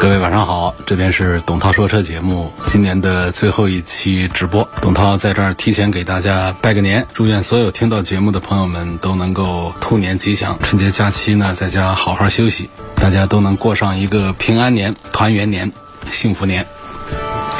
各位晚上好，这边是董涛说车节目今年的最后一期直播。董涛在这儿提前给大家拜个年，祝愿所有听到节目的朋友们都能够兔年吉祥，春节假期呢在家好好休息，大家都能过上一个平安年、团圆年、幸福年。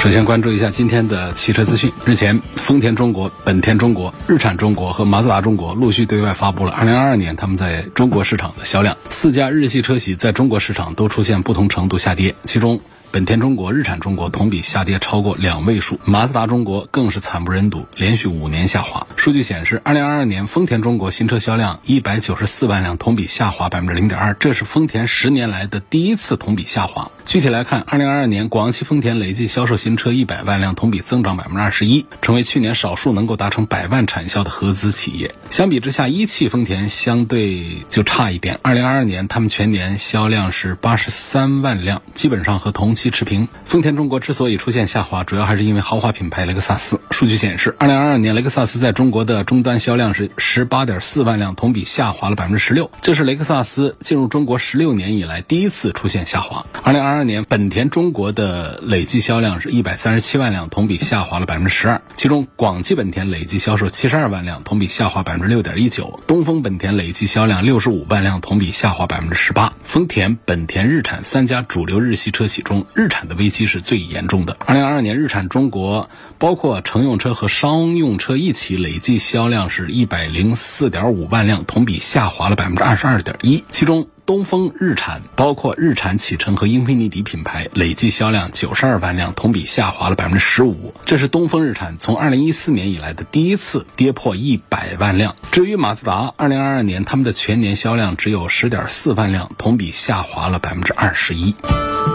首先关注一下今天的汽车资讯。日前，丰田中国、本田中国、日产中国和马自达中国陆续对外发布了2022年他们在中国市场的销量。四家日系车企在中国市场都出现不同程度下跌，其中。本田中国、日产中国同比下跌超过两位数，马自达中国更是惨不忍睹，连续五年下滑。数据显示，二零二二年丰田中国新车销量一百九十四万辆，同比下滑百分之零点二，这是丰田十年来的第一次同比下滑。具体来看，二零二二年广汽丰田累计销售新车一百万辆，同比增长百分之二十一，成为去年少数能够达成百万产销的合资企业。相比之下，一汽丰田相对就差一点。二零二二年他们全年销量是八十三万辆，基本上和同期。期持平。丰田中国之所以出现下滑，主要还是因为豪华品牌雷克萨斯。数据显示，二零二二年雷克萨斯在中国的终端销量是十八点四万辆，同比下滑了百分之十六。这是雷克萨斯进入中国十六年以来第一次出现下滑。二零二二年本田中国的累计销量是一百三十七万辆，同比下滑了百分之十二。其中广汽本田累计销售七十二万辆，同比下滑百分之六点一九。东风本田累计销量六十五万辆，同比下滑百分之十八。丰田、本田、日产三家主流日系车企中，日产的危机是最严重的。二零二二年，日产中国包括乘用车和商用车一起，累计销量是一百零四点五万辆，同比下滑了百分之二十二点一。其中，东风日产包括日产启辰和英菲尼迪品牌，累计销量九十二万辆，同比下滑了百分之十五。这是东风日产从二零一四年以来的第一次跌破一百万辆。至于马自达，二零二二年他们的全年销量只有十点四万辆，同比下滑了百分之二十一。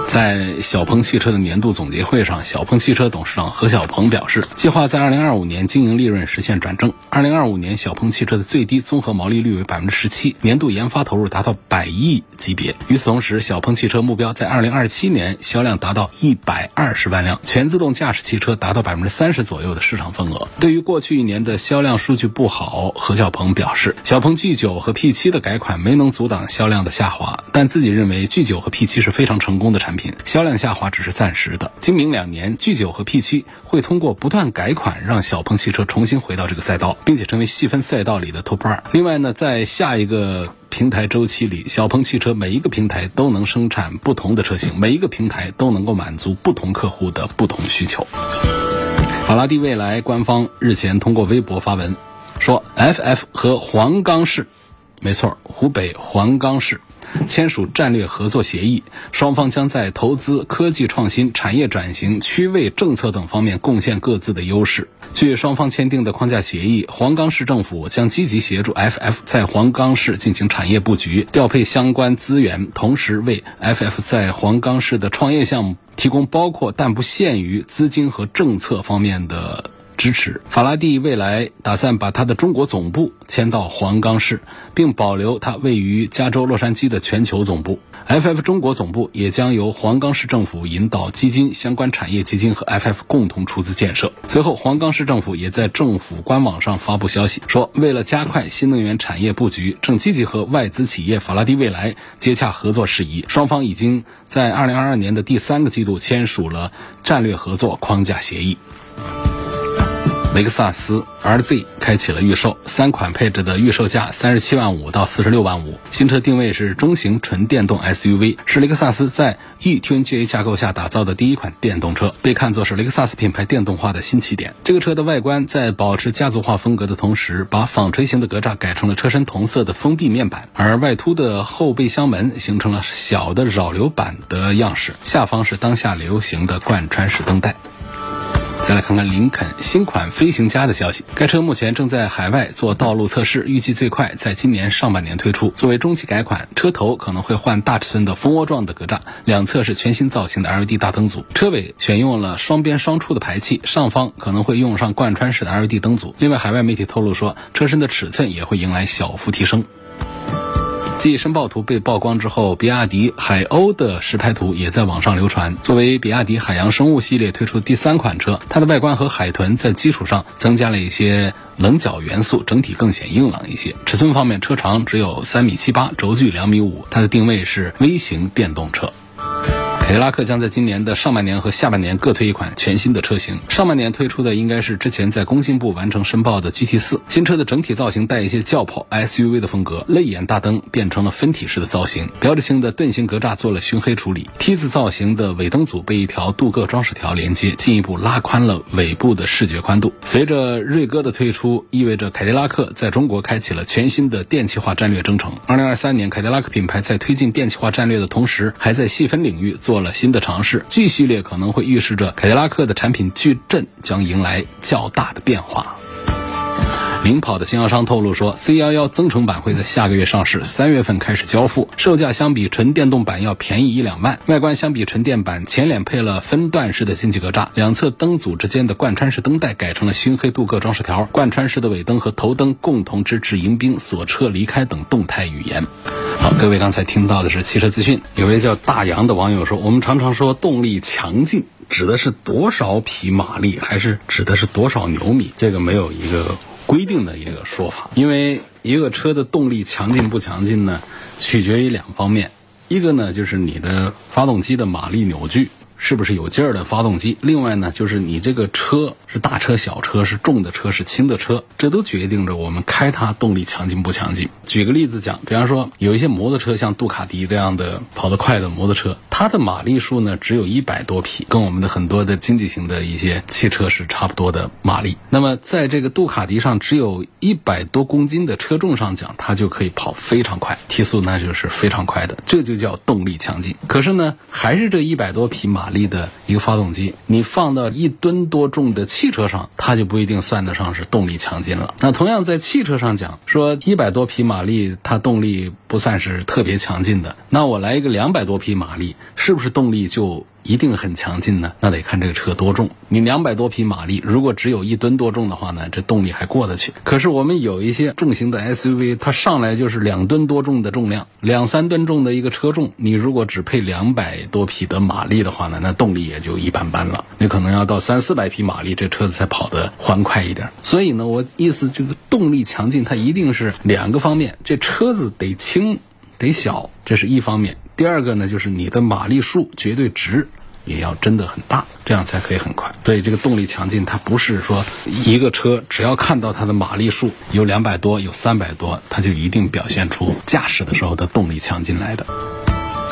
在小鹏汽车的年度总结会上，小鹏汽车董事长何小鹏表示，计划在二零二五年经营利润实现转正。二零二五年，小鹏汽车的最低综合毛利率为百分之十七，年度研发投入达到百亿级别。与此同时，小鹏汽车目标在二零二七年销量达到一百二十万辆，全自动驾驶汽车达到百分之三十左右的市场份额。对于过去一年的销量数据不好，何小鹏表示，小鹏 G 九和 P 七的改款没能阻挡销量的下滑，但自己认为 G 九和 P 七是非常成功的产品。品销量下滑只是暂时的。今明两年，G9 和 P7 会通过不断改款，让小鹏汽车重新回到这个赛道，并且成为细分赛道里的 Top 二。另外呢，在下一个平台周期里，小鹏汽车每一个平台都能生产不同的车型，每一个平台都能够满足不同客户的不同需求。法拉第未来官方日前通过微博发文，说 FF 和黄冈市，没错，湖北黄冈市。签署战略合作协议，双方将在投资、科技创新、产业转型、区位政策等方面贡献各自的优势。据双方签订的框架协议，黄冈市政府将积极协助 FF 在黄冈市进行产业布局，调配相关资源，同时为 FF 在黄冈市的创业项目提供包括但不限于资金和政策方面的。支持法拉第未来打算把它的中国总部迁到黄冈市，并保留它位于加州洛杉矶的全球总部。FF 中国总部也将由黄冈市政府引导基金、相关产业基金和 FF 共同出资建设。随后，黄冈市政府也在政府官网上发布消息，说为了加快新能源产业布局，正积极和外资企业法拉第未来接洽合作事宜。双方已经在2022年的第三个季度签署了战略合作框架协议。雷克萨斯 RZ 开启了预售，三款配置的预售价三十七万五到四十六万五。新车定位是中型纯电动 SUV，是雷克萨斯在 eTNGA 架构下打造的第一款电动车，被看作是雷克萨斯品牌电动化的新起点。这个车的外观在保持家族化风格的同时，把纺锤形的格栅改成了车身同色的封闭面板，而外凸的后备箱门形成了小的扰流板的样式，下方是当下流行的贯穿式灯带。再来看看林肯新款飞行家的消息，该车目前正在海外做道路测试，预计最快在今年上半年推出。作为中期改款，车头可能会换大尺寸的蜂窝状的格栅，两侧是全新造型的 LED 大灯组，车尾选用了双边双出的排气，上方可能会用上贯穿式的 LED 灯组。另外，海外媒体透露说，车身的尺寸也会迎来小幅提升。继申报图被曝光之后，比亚迪海鸥的实拍图也在网上流传。作为比亚迪海洋生物系列推出第三款车，它的外观和海豚在基础上增加了一些棱角元素，整体更显硬朗一些。尺寸方面，车长只有三米七八，轴距两米五，它的定位是微型电动车。凯迪拉克将在今年的上半年和下半年各推一款全新的车型。上半年推出的应该是之前在工信部完成申报的 GT 四新车的整体造型带一些轿跑 SUV 的风格，泪眼大灯变成了分体式的造型，标志性的盾形格栅做了熏黑处理，T 字造型的尾灯组被一条镀铬装饰条连接，进一步拉宽了尾部的视觉宽度。随着锐哥的推出，意味着凯迪拉克在中国开启了全新的电气化战略征程。二零二三年，凯迪拉克品牌在推进电气化战略的同时，还在细分领域做。做了新的尝试，G 系列可能会预示着凯迪拉克的产品矩阵将迎来较大的变化。领跑的经销商透露说，C11 增程版会在下个月上市，三月份开始交付，售价相比纯电动版要便宜一两万。外观相比纯电版，前脸配了分段式的进气格栅，两侧灯组之间的贯穿式灯带改成了熏黑镀铬装饰条，贯穿式的尾灯和头灯共同支持迎宾、锁车、离开等动态语言。好，各位刚才听到的是汽车资讯。有位叫大洋的网友说：“我们常常说动力强劲，指的是多少匹马力，还是指的是多少牛米？这个没有一个规定的一个说法。因为一个车的动力强劲不强劲呢，取决于两方面。一个呢，就是你的发动机的马力扭矩。”是不是有劲儿的发动机？另外呢，就是你这个车是大车、小车，是重的车、是轻的车，这都决定着我们开它动力强劲不强劲。举个例子讲，比方说有一些摩托车，像杜卡迪这样的跑得快的摩托车，它的马力数呢只有一百多匹，跟我们的很多的经济型的一些汽车是差不多的马力。那么在这个杜卡迪上只有一百多公斤的车重上讲，它就可以跑非常快，提速那就是非常快的，这就叫动力强劲。可是呢，还是这一百多匹马。力力的一个发动机，你放到一吨多重的汽车上，它就不一定算得上是动力强劲了。那同样在汽车上讲，说一百多匹马力，它动力不算是特别强劲的。那我来一个两百多匹马力，是不是动力就？一定很强劲呢，那得看这个车多重。你两百多匹马力，如果只有一吨多重的话呢，这动力还过得去。可是我们有一些重型的 SUV，它上来就是两吨多重的重量，两三吨重的一个车重，你如果只配两百多匹的马力的话呢，那动力也就一般般了。你可能要到三四百匹马力，这车子才跑得欢快一点。所以呢，我意思这个动力强劲，它一定是两个方面，这车子得轻，得小，这是一方面。第二个呢，就是你的马力数绝对值也要真的很大，这样才可以很快。所以这个动力强劲，它不是说一个车只要看到它的马力数有两百多、有三百多，它就一定表现出驾驶的时候的动力强劲来的。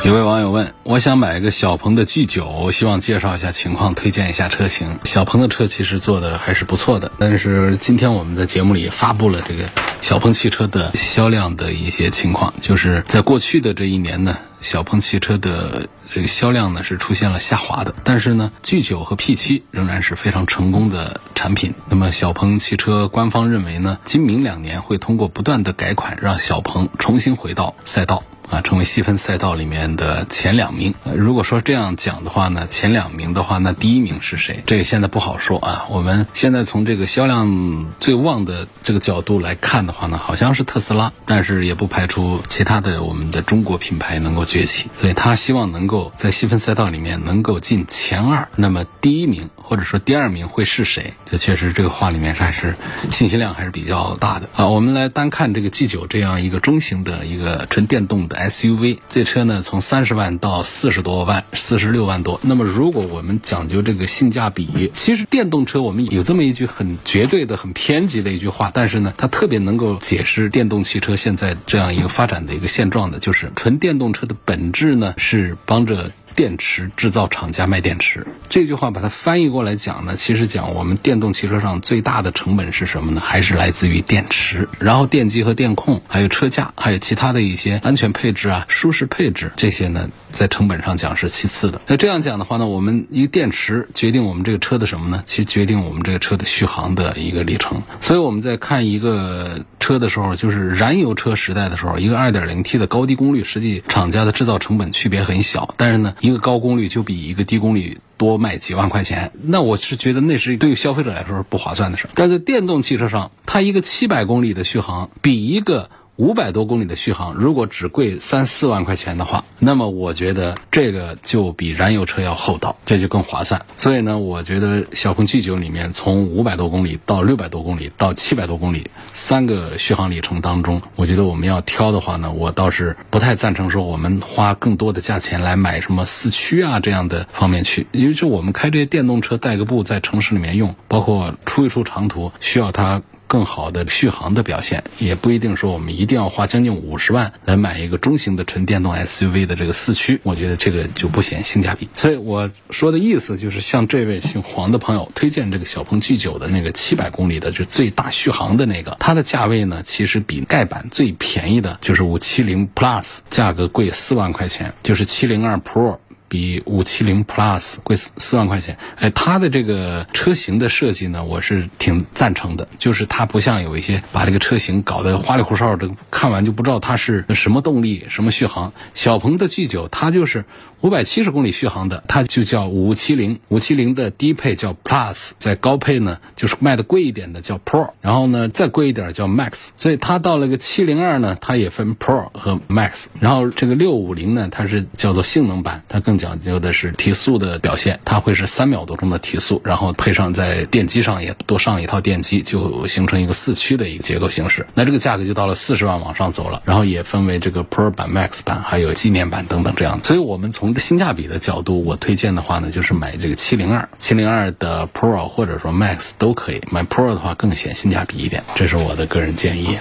有位网友问：“我想买一个小鹏的 G 九，希望介绍一下情况，推荐一下车型。小鹏的车其实做的还是不错的，但是今天我们在节目里发布了这个小鹏汽车的销量的一些情况，就是在过去的这一年呢，小鹏汽车的这个销量呢是出现了下滑的。但是呢，G 九和 P 七仍然是非常成功的产品。那么小鹏汽车官方认为呢，今明两年会通过不断的改款，让小鹏重新回到赛道。”啊，成为细分赛道里面的前两名。如果说这样讲的话呢，前两名的话，那第一名是谁？这个现在不好说啊。我们现在从这个销量最旺的这个角度来看的话呢，好像是特斯拉，但是也不排除其他的我们的中国品牌能够崛起。所以他希望能够在细分赛道里面能够进前二。那么第一名或者说第二名会是谁？这确实这个话里面还是信息量还是比较大的啊。我们来单看这个 G 九这样一个中型的一个纯电动的。SUV 这车呢，从三十万到四十多万，四十六万多。那么，如果我们讲究这个性价比，其实电动车我们有这么一句很绝对的、很偏激的一句话，但是呢，它特别能够解释电动汽车现在这样一个发展的一个现状的，就是纯电动车的本质呢是帮着。电池制造厂家卖电池。这句话把它翻译过来讲呢，其实讲我们电动汽车上最大的成本是什么呢？还是来自于电池，然后电机和电控，还有车架，还有其他的一些安全配置啊、舒适配置这些呢，在成本上讲是其次的。那这样讲的话呢，我们一个电池决定我们这个车的什么呢？其实决定我们这个车的续航的一个里程。所以我们在看一个车的时候，就是燃油车时代的时候，一个 2.0T 的高低功率，实际厂家的制造成本区别很小，但是呢，一个高功率就比一个低功率多卖几万块钱。那我是觉得那是对于消费者来说是不划算的事儿。但在电动汽车上，它一个七百公里的续航比一个五百多公里的续航，如果只贵三四万块钱的话，那么我觉得这个就比燃油车要厚道，这就更划算。所以呢，我觉得小鹏 G9 里面从五百多公里到六百多公里到七百多公里三个续航里程当中，我觉得我们要挑的话呢，我倒是不太赞成说我们花更多的价钱来买什么四驱啊这样的方面去，因为是我们开这些电动车带个步在城市里面用，包括出一出长途需要它。更好的续航的表现，也不一定说我们一定要花将近五十万来买一个中型的纯电动 SUV 的这个四驱，我觉得这个就不显性价比。所以我说的意思就是，像这位姓黄的朋友推荐这个小鹏 G9 的那个七百公里的，就最大续航的那个，它的价位呢，其实比盖板最便宜的就是五七零 Plus，价格贵四万块钱，就是七零二 Pro。比五七零 Plus 贵四四万块钱，哎，它的这个车型的设计呢，我是挺赞成的。就是它不像有一些把这个车型搞得花里胡哨的，看完就不知道它是什么动力、什么续航。小鹏的 G 九它就是五百七十公里续航的，它就叫五七零。五七零的低配叫 Plus，在高配呢就是卖的贵一点的叫 Pro，然后呢再贵一点叫 Max。所以它到了个七零二呢，它也分 Pro 和 Max。然后这个六五零呢，它是叫做性能版，它更讲究的是提速的表现，它会是三秒多钟的提速，然后配上在电机上也多上一套电机，就形成一个四驱的一个结构形式。那这个价格就到了四十万往上走了，然后也分为这个 Pro 版、Max 版，还有纪念版等等这样。所以我们从性价比的角度，我推荐的话呢，就是买这个七零二、七零二的 Pro 或者说 Max 都可以。买 Pro 的话更显性价比一点，这是我的个人建议。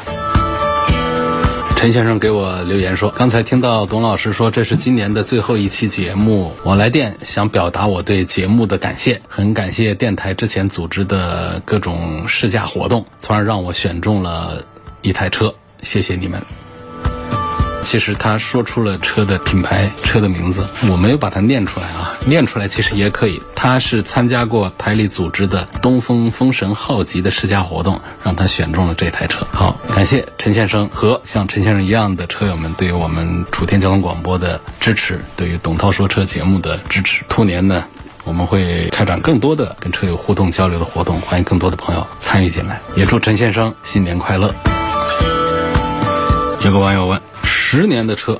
陈先生给我留言说，刚才听到董老师说这是今年的最后一期节目，我来电想表达我对节目的感谢，很感谢电台之前组织的各种试驾活动，从而让我选中了一台车，谢谢你们。其实他说出了车的品牌、车的名字，我没有把它念出来啊，念出来其实也可以。他是参加过台里组织的东风风神浩吉的试驾活动，让他选中了这台车。好，感谢陈先生和像陈先生一样的车友们对于我们楚天交通广播的支持，对于董涛说车节目的支持。兔年呢，我们会开展更多的跟车友互动交流的活动，欢迎更多的朋友参与进来。也祝陈先生新年快乐。有个网友问。十年的车，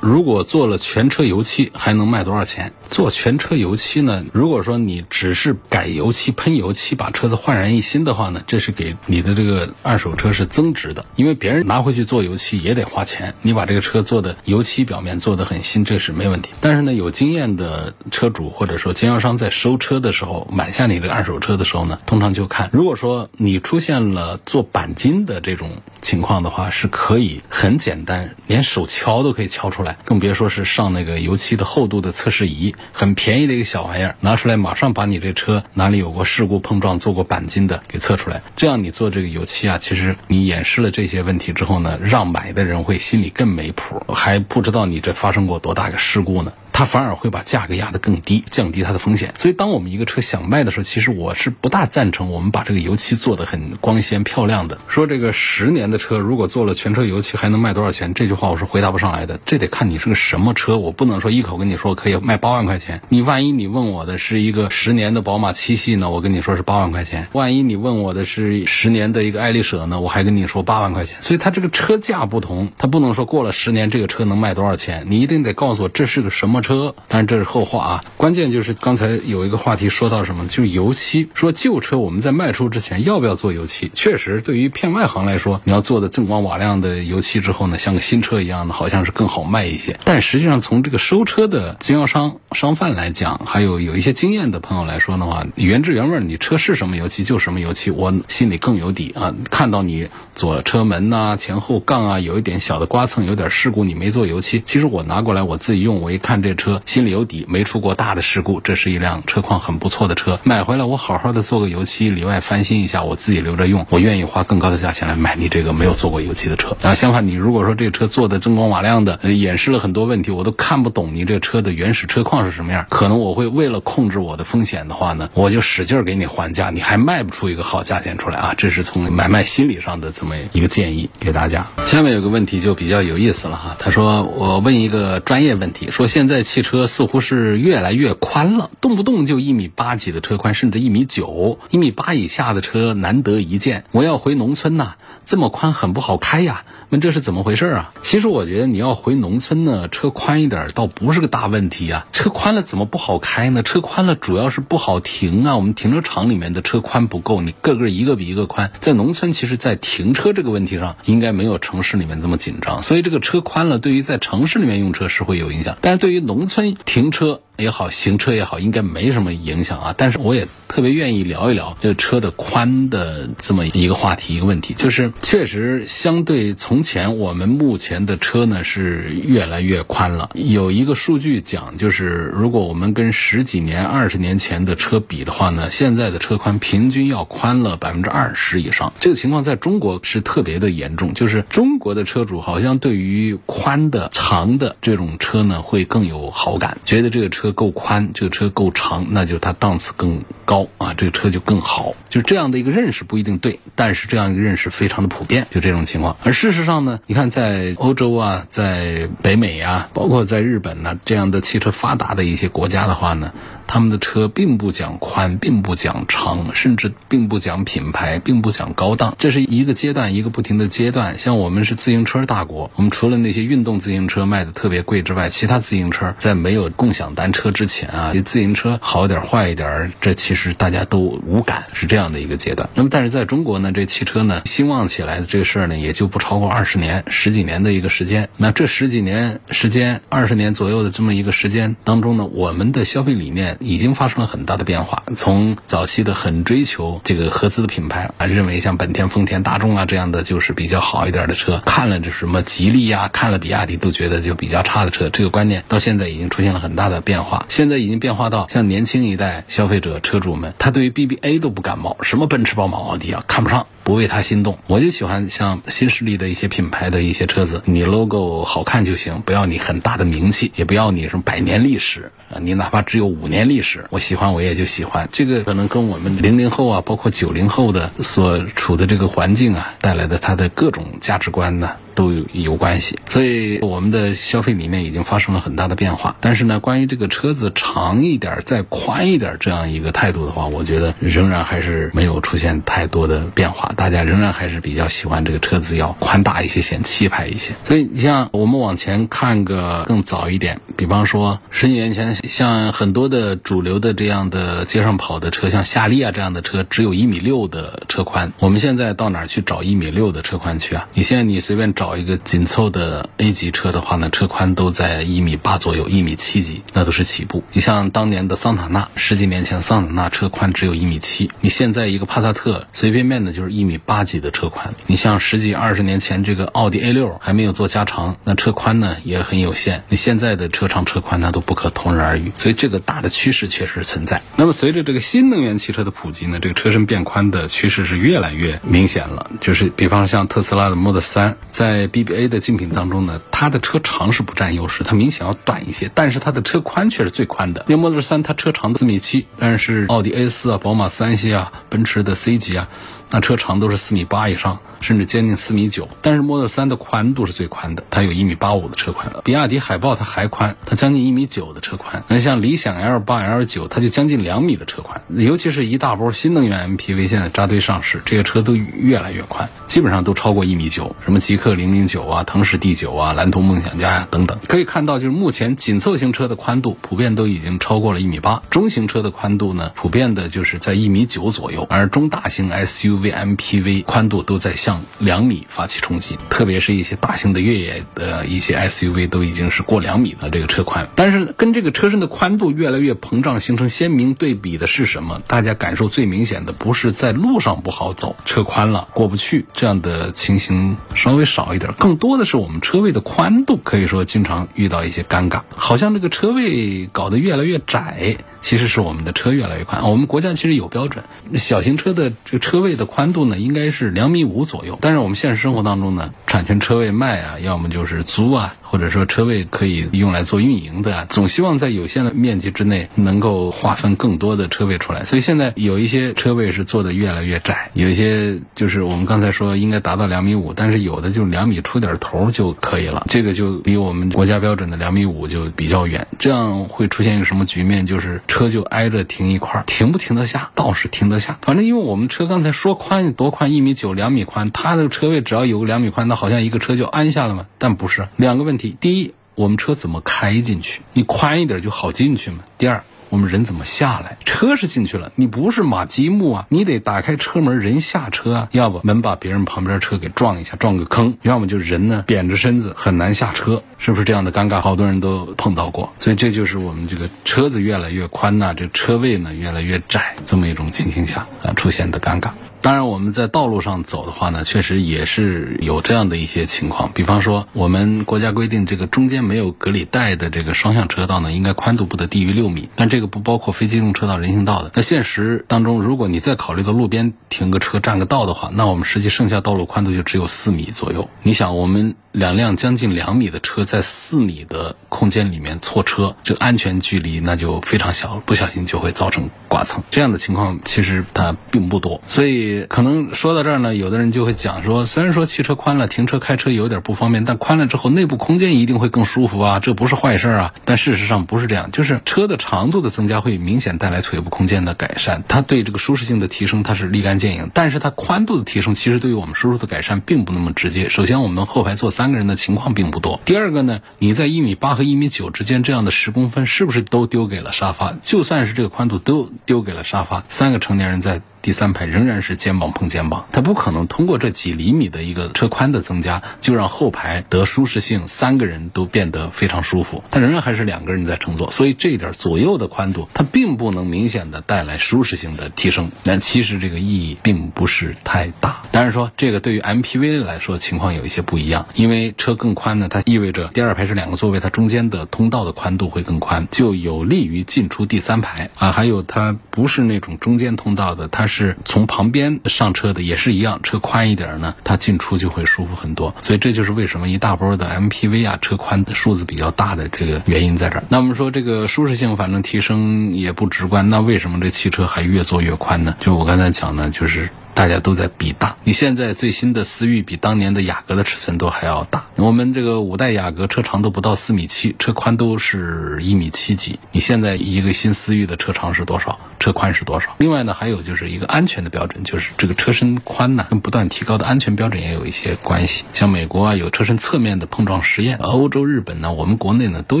如果做了全车油漆，还能卖多少钱？做全车油漆呢？如果说你只是改油漆、喷油漆，把车子焕然一新的话呢，这是给你的这个二手车是增值的，因为别人拿回去做油漆也得花钱。你把这个车做的油漆表面做的很新，这是没问题。但是呢，有经验的车主或者说经销商在收车的时候，买下你这个二手车的时候呢，通常就看，如果说你出现了做钣金的这种情况的话，是可以很简单，连手敲都可以敲出来，更别说是上那个油漆的厚度的测试仪。很便宜的一个小玩意儿，拿出来马上把你这车哪里有过事故碰撞、做过钣金的给测出来。这样你做这个油漆啊，其实你演示了这些问题之后呢，让买的人会心里更没谱，还不知道你这发生过多大个事故呢。他反而会把价格压得更低，降低它的风险。所以，当我们一个车想卖的时候，其实我是不大赞成我们把这个油漆做得很光鲜漂亮的。说这个十年的车如果做了全车油漆还能卖多少钱？这句话我是回答不上来的。这得看你是个什么车，我不能说一口跟你说可以卖八万块钱。你万一你问我的是一个十年的宝马七系呢？我跟你说是八万块钱。万一你问我的是十年的一个爱丽舍呢？我还跟你说八万块钱。所以它这个车价不同，它不能说过了十年这个车能卖多少钱。你一定得告诉我这是个什么车。车，但是这是后话啊。关键就是刚才有一个话题说到什么，就是油漆。说旧车我们在卖出之前要不要做油漆？确实，对于片外行来说，你要做的锃光瓦亮的油漆之后呢，像个新车一样的，好像是更好卖一些。但实际上，从这个收车的经销商、商贩来讲，还有有一些经验的朋友来说的话，原汁原味，你车是什么油漆就什么油漆，我心里更有底啊。看到你左车门呐、前后杠啊有一点小的刮蹭，有点事故，你没做油漆，其实我拿过来我自己用，我一看这。车，心里有底，没出过大的事故，这是一辆车况很不错的车。买回来我好好的做个油漆，里外翻新一下，我自己留着用，我愿意花更高的价钱来买你这个没有做过油漆的车。啊，相反，你如果说这个车做的锃光瓦亮的，呃，演示了很多问题，我都看不懂你这车的原始车况是什么样，可能我会为了控制我的风险的话呢，我就使劲给你还价，你还卖不出一个好价钱出来啊！这是从买卖心理上的这么一个建议给大家。下面有个问题就比较有意思了哈，他说我问一个专业问题，说现在汽车似乎是越来越宽了，动不动就一米八几的车宽，甚至一米九，一米八以下的车难得一见。我要回农村呐，这么宽很不好开呀。那这是怎么回事啊？其实我觉得你要回农村呢，车宽一点倒不是个大问题啊。车宽了怎么不好开呢？车宽了主要是不好停啊。我们停车场里面的车宽不够，你个个一个比一个宽。在农村，其实，在停车这个问题上，应该没有城市里面这么紧张。所以这个车宽了，对于在城市里面用车是会有影响，但是对于农村停车。也好，行车也好，应该没什么影响啊。但是我也特别愿意聊一聊这个车的宽的这么一个话题，一个问题，就是确实相对从前，我们目前的车呢是越来越宽了。有一个数据讲，就是如果我们跟十几年、二十年前的车比的话呢，现在的车宽平均要宽了百分之二十以上。这个情况在中国是特别的严重，就是中国的车主好像对于宽的、长的这种车呢会更有好感，觉得这个车。够宽，这个车够长，那就它档次更高啊，这个车就更好。就这样的一个认识不一定对，但是这样一个认识非常的普遍，就这种情况。而事实上呢，你看在欧洲啊，在北美啊，包括在日本呢，这样的汽车发达的一些国家的话呢。他们的车并不讲宽，并不讲长，甚至并不讲品牌，并不讲高档。这是一个阶段，一个不停的阶段。像我们是自行车大国，我们除了那些运动自行车卖的特别贵之外，其他自行车在没有共享单车之前啊，自行车好一点坏一点，这其实大家都无感，是这样的一个阶段。那么，但是在中国呢，这汽车呢兴旺起来的这个事儿呢，也就不超过二十年、十几年的一个时间。那这十几年时间、二十年左右的这么一个时间当中呢，我们的消费理念。已经发生了很大的变化。从早期的很追求这个合资的品牌啊，认为像本田、丰田、大众啊这样的就是比较好一点的车，看了这什么吉利呀，看了比亚迪都觉得就比较差的车。这个观念到现在已经出现了很大的变化。现在已经变化到像年轻一代消费者车主们，他对于 BBA 都不感冒，什么奔驰、宝马、奥迪啊，看不上。不为他心动，我就喜欢像新势力的一些品牌的一些车子，你 logo 好看就行，不要你很大的名气，也不要你什么百年历史啊，你哪怕只有五年历史，我喜欢我也就喜欢。这个可能跟我们零零后啊，包括九零后的所处的这个环境啊，带来的他的各种价值观呢。都有有关系，所以我们的消费理念已经发生了很大的变化。但是呢，关于这个车子长一点、再宽一点这样一个态度的话，我觉得仍然还是没有出现太多的变化。大家仍然还是比较喜欢这个车子要宽大一些、显气派一些。所以，你像我们往前看个更早一点，比方说十几年前，像很多的主流的这样的街上跑的车，像夏利啊这样的车，只有一米六的车宽。我们现在到哪儿去找一米六的车宽去啊？你现在你随便找。一个紧凑的 A 级车的话呢，车宽都在一米八左右，一米七几，那都是起步。你像当年的桑塔纳，十几年前桑塔纳车宽只有一米七，你现在一个帕萨特随便便的就是一米八几的车宽。你像十几二十年前这个奥迪 A 六还没有做加长，那车宽呢也很有限。你现在的车长车宽那都不可同日而语，所以这个大的趋势确实存在。那么随着这个新能源汽车的普及呢，这个车身变宽的趋势是越来越明显了。就是比方像特斯拉的 Model 三在在 BBA 的竞品当中呢，它的车长是不占优势，它明显要短一些，但是它的车宽却是最宽的。因为 Model 3它车长四米七，但是奥迪 A 四啊、宝马三系啊、奔驰的 C 级啊，那车长都是四米八以上。甚至接近四米九，但是 Model 3的宽度是最宽的，它有一米八五的车宽。比亚迪海豹它还宽，它将近一米九的车宽。那像理想 L 八、L 九，它就将近两米的车宽。尤其是一大波新能源 MPV 现在扎堆上市，这些车都越来越宽，基本上都超过一米九。什么极氪零零九啊、腾势 D 九啊、蓝图梦想家呀等等，可以看到，就是目前紧凑型车的宽度普遍都已经超过了一米八，中型车的宽度呢，普遍的就是在一米九左右，而中大型 SUV、MPV 宽度都在下。向两米发起冲击，特别是一些大型的越野的一些 SUV 都已经是过两米了这个车宽。但是跟这个车身的宽度越来越膨胀形成鲜明对比的是什么？大家感受最明显的不是在路上不好走，车宽了过不去这样的情形稍微少一点，更多的是我们车位的宽度可以说经常遇到一些尴尬，好像这个车位搞得越来越窄。其实是我们的车越来越宽，我们国家其实有标准，小型车的这个车位的宽度呢，应该是两米五左。但是我们现实生活当中呢，产权车位卖啊，要么就是租啊。或者说车位可以用来做运营的，总希望在有限的面积之内能够划分更多的车位出来。所以现在有一些车位是做的越来越窄，有一些就是我们刚才说应该达到两米五，但是有的就两米出点头就可以了，这个就离我们国家标准的两米五就比较远。这样会出现一个什么局面？就是车就挨着停一块，停不停得下？倒是停得下。反正因为我们车刚才说宽多宽，一米九两米宽，它的车位只要有个两米宽，那好像一个车就安下了嘛。但不是，两个问题。第一，我们车怎么开进去？你宽一点就好进去嘛。第二，我们人怎么下来？车是进去了，你不是马积木啊，你得打开车门，人下车啊。要不门把别人旁边车给撞一下，撞个坑；要么就人呢扁着身子很难下车，是不是这样的尴尬？好多人都碰到过。所以这就是我们这个车子越来越宽呐，这车位呢越来越窄，这么一种情形下啊出现的尴尬。当然，我们在道路上走的话呢，确实也是有这样的一些情况。比方说，我们国家规定这个中间没有隔离带的这个双向车道呢，应该宽度不得低于六米。但这个不包括非机动车道、人行道的。那现实当中，如果你再考虑到路边停个车占个道的话，那我们实际剩下道路宽度就只有四米左右。你想，我们两辆将近两米的车在四米的空间里面错车，这个安全距离那就非常小，不小心就会造成剐蹭。这样的情况其实它并不多，所以。可能说到这儿呢，有的人就会讲说，虽然说汽车宽了，停车开车有点不方便，但宽了之后内部空间一定会更舒服啊，这不是坏事啊。但事实上不是这样，就是车的长度的增加会明显带来腿部空间的改善，它对这个舒适性的提升它是立竿见影。但是它宽度的提升其实对于我们舒适的改善并不那么直接。首先，我们后排坐三个人的情况并不多。第二个呢，你在一米八和一米九之间这样的十公分，是不是都丢给了沙发？就算是这个宽度都丢给了沙发，三个成年人在。第三排仍然是肩膀碰肩膀，它不可能通过这几厘米的一个车宽的增加，就让后排得舒适性，三个人都变得非常舒服。它仍然还是两个人在乘坐，所以这一点左右的宽度，它并不能明显的带来舒适性的提升。但其实这个意义并不是太大。当然说这个对于 MPV 来说情况有一些不一样，因为车更宽呢，它意味着第二排是两个座位，它中间的通道的宽度会更宽，就有利于进出第三排啊。还有它不是那种中间通道的，它。是从旁边上车的，也是一样，车宽一点呢，它进出就会舒服很多。所以这就是为什么一大波的 MPV 啊，车宽数字比较大的这个原因在这儿。那我们说这个舒适性反正提升也不直观，那为什么这汽车还越做越宽呢？就我刚才讲呢，就是。大家都在比大，你现在最新的思域比当年的雅阁的尺寸都还要大。我们这个五代雅阁车长都不到四米七，车宽都是一米七几。你现在一个新思域的车长是多少？车宽是多少？另外呢，还有就是一个安全的标准，就是这个车身宽呢，跟不断提高的安全标准也有一些关系。像美国啊，有车身侧面的碰撞实验；欧洲、日本呢，我们国内呢都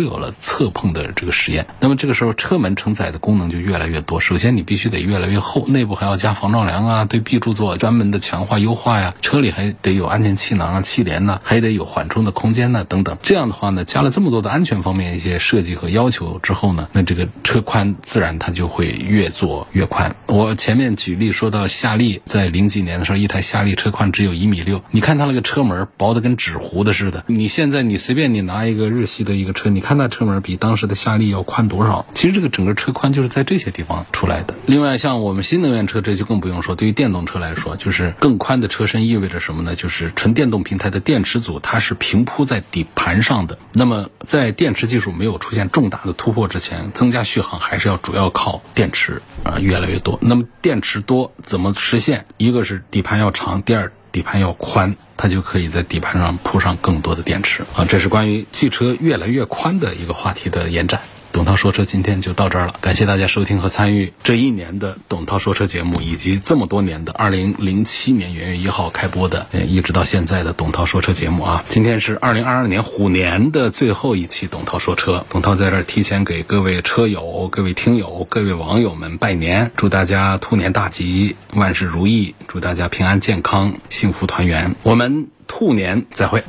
有了侧碰的这个实验。那么这个时候，车门承载的功能就越来越多。首先，你必须得越来越厚，内部还要加防撞梁啊，对壁柱。著作专门的强化优化呀，车里还得有安全气囊啊、气帘呐，还得有缓冲的空间呐等等。这样的话呢，加了这么多的安全方面一些设计和要求之后呢，那这个车宽自然它就会越做越宽。我前面举例说到夏利在零几年的时候，一台夏利车宽只有一米六，你看它那个车门薄的跟纸糊的似的。你现在你随便你拿一个日系的一个车，你看它车门比当时的夏利要宽多少？其实这个整个车宽就是在这些地方出来的。另外像我们新能源车，这就更不用说，对于电动车。车来说，就是更宽的车身意味着什么呢？就是纯电动平台的电池组它是平铺在底盘上的。那么在电池技术没有出现重大的突破之前，增加续航还是要主要靠电池啊，越来越多。那么电池多怎么实现？一个是底盘要长，第二底盘要宽，它就可以在底盘上铺上更多的电池啊。这是关于汽车越来越宽的一个话题的延展。董涛说车今天就到这儿了，感谢大家收听和参与这一年的董涛说车节目，以及这么多年的二零零七年元月一号开播的，一直到现在的董涛说车节目啊。今天是二零二二年虎年的最后一期董涛说车，董涛在这儿提前给各位车友、各位听友、各位网友们拜年，祝大家兔年大吉，万事如意，祝大家平安健康、幸福团圆。我们兔年再会。